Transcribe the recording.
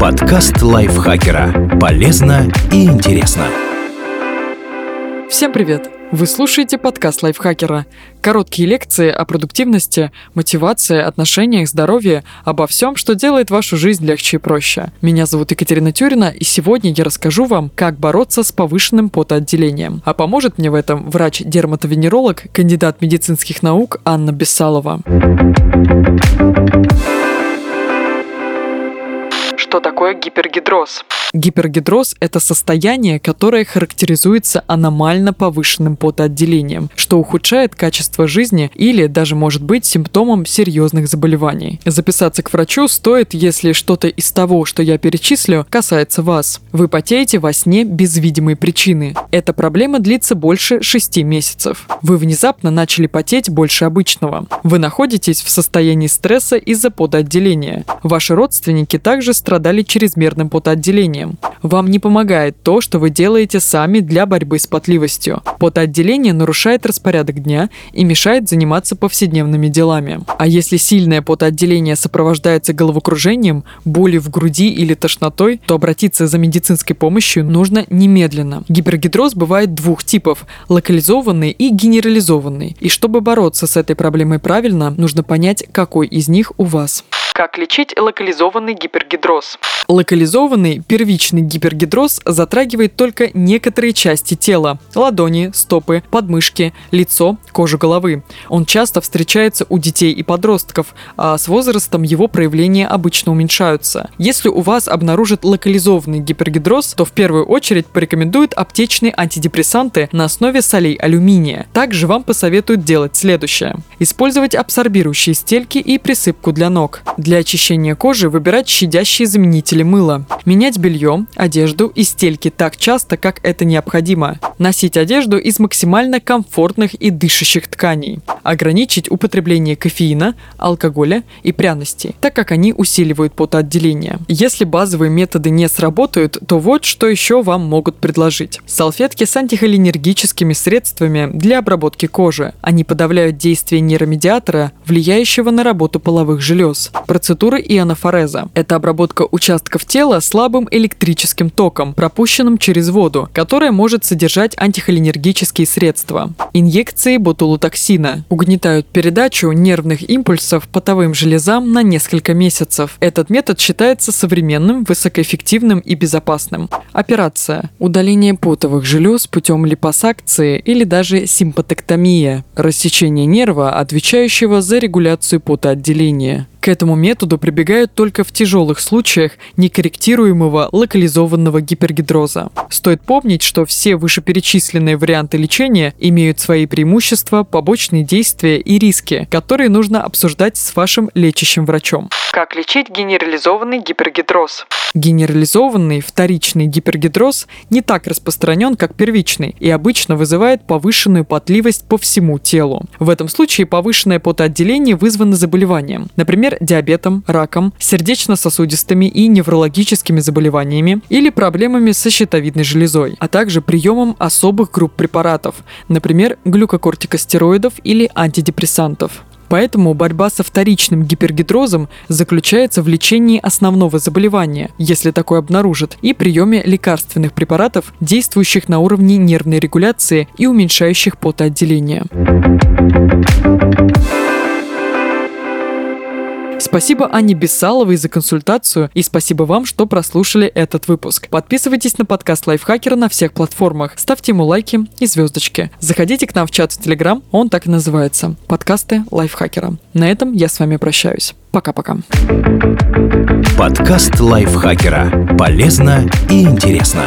Подкаст лайфхакера. Полезно и интересно. Всем привет! Вы слушаете подкаст лайфхакера. Короткие лекции о продуктивности, мотивации, отношениях, здоровье, обо всем, что делает вашу жизнь легче и проще. Меня зовут Екатерина Тюрина, и сегодня я расскажу вам, как бороться с повышенным потоотделением. А поможет мне в этом врач-дерматовенеролог, кандидат медицинских наук Анна Бессалова. Что такое гипергидроз? Гипергидроз – это состояние, которое характеризуется аномально повышенным потоотделением, что ухудшает качество жизни или даже может быть симптомом серьезных заболеваний. Записаться к врачу стоит, если что-то из того, что я перечислю, касается вас. Вы потеете во сне без видимой причины. Эта проблема длится больше 6 месяцев. Вы внезапно начали потеть больше обычного. Вы находитесь в состоянии стресса из-за потоотделения. Ваши родственники также страдали чрезмерным потоотделением. Вам не помогает то, что вы делаете сами для борьбы с потливостью. Потоотделение нарушает распорядок дня и мешает заниматься повседневными делами. А если сильное потоотделение сопровождается головокружением, болью в груди или тошнотой, то обратиться за медицинской помощью нужно немедленно. Гипергидроз бывает двух типов – локализованный и генерализованный. И чтобы бороться с этой проблемой правильно, нужно понять, какой из них у вас. Как лечить локализованный гипергидроз? Локализованный первичный гипергидроз затрагивает только некоторые части тела – ладони, стопы, подмышки, лицо, кожу головы. Он часто встречается у детей и подростков, а с возрастом его проявления обычно уменьшаются. Если у вас обнаружат локализованный гипергидроз, то в первую очередь порекомендуют аптечные антидепрессанты на основе солей алюминия. Также вам посоветуют делать следующее. Использовать абсорбирующие стельки и присыпку для ног. Очищения кожи выбирать щадящие заменители мыла. Менять белье, одежду и стельки так часто, как это необходимо. Носить одежду из максимально комфортных и дышащих тканей. Ограничить употребление кофеина, алкоголя и пряностей, так как они усиливают потоотделение. Если базовые методы не сработают, то вот что еще вам могут предложить. Салфетки с антихолинергическими средствами для обработки кожи. Они подавляют действие нейромедиатора, влияющего на работу половых желез процедуры ионофореза. Это обработка участков тела слабым электрическим током, пропущенным через воду, которая может содержать антихолинергические средства. Инъекции ботулотоксина угнетают передачу нервных импульсов потовым железам на несколько месяцев. Этот метод считается современным, высокоэффективным и безопасным. Операция. Удаление потовых желез путем липосакции или даже симпатоктомия. Рассечение нерва, отвечающего за регуляцию потоотделения. К этому методу прибегают только в тяжелых случаях некорректируемого локализованного гипергидроза. Стоит помнить, что все вышеперечисленные варианты лечения имеют свои преимущества, побочные действия и риски, которые нужно обсуждать с вашим лечащим врачом. Как лечить генерализованный гипергидроз? Генерализованный вторичный гипергидроз не так распространен, как первичный, и обычно вызывает повышенную потливость по всему телу. В этом случае повышенное потоотделение вызвано заболеванием, например, диабетом, раком, сердечно-сосудистыми и неврологическими заболеваниями или проблемами со щитовидной железой, а также приемом особых групп препаратов, например, глюкокортикостероидов или антидепрессантов. Поэтому борьба со вторичным гипергидрозом заключается в лечении основного заболевания, если такое обнаружат, и приеме лекарственных препаратов, действующих на уровне нервной регуляции и уменьшающих потоотделение. Спасибо Анне Бессаловой за консультацию и спасибо вам, что прослушали этот выпуск. Подписывайтесь на подкаст Лайфхакера на всех платформах, ставьте ему лайки и звездочки. Заходите к нам в чат в Телеграм, он так и называется – подкасты Лайфхакера. На этом я с вами прощаюсь. Пока-пока. Подкаст Лайфхакера. Полезно и интересно.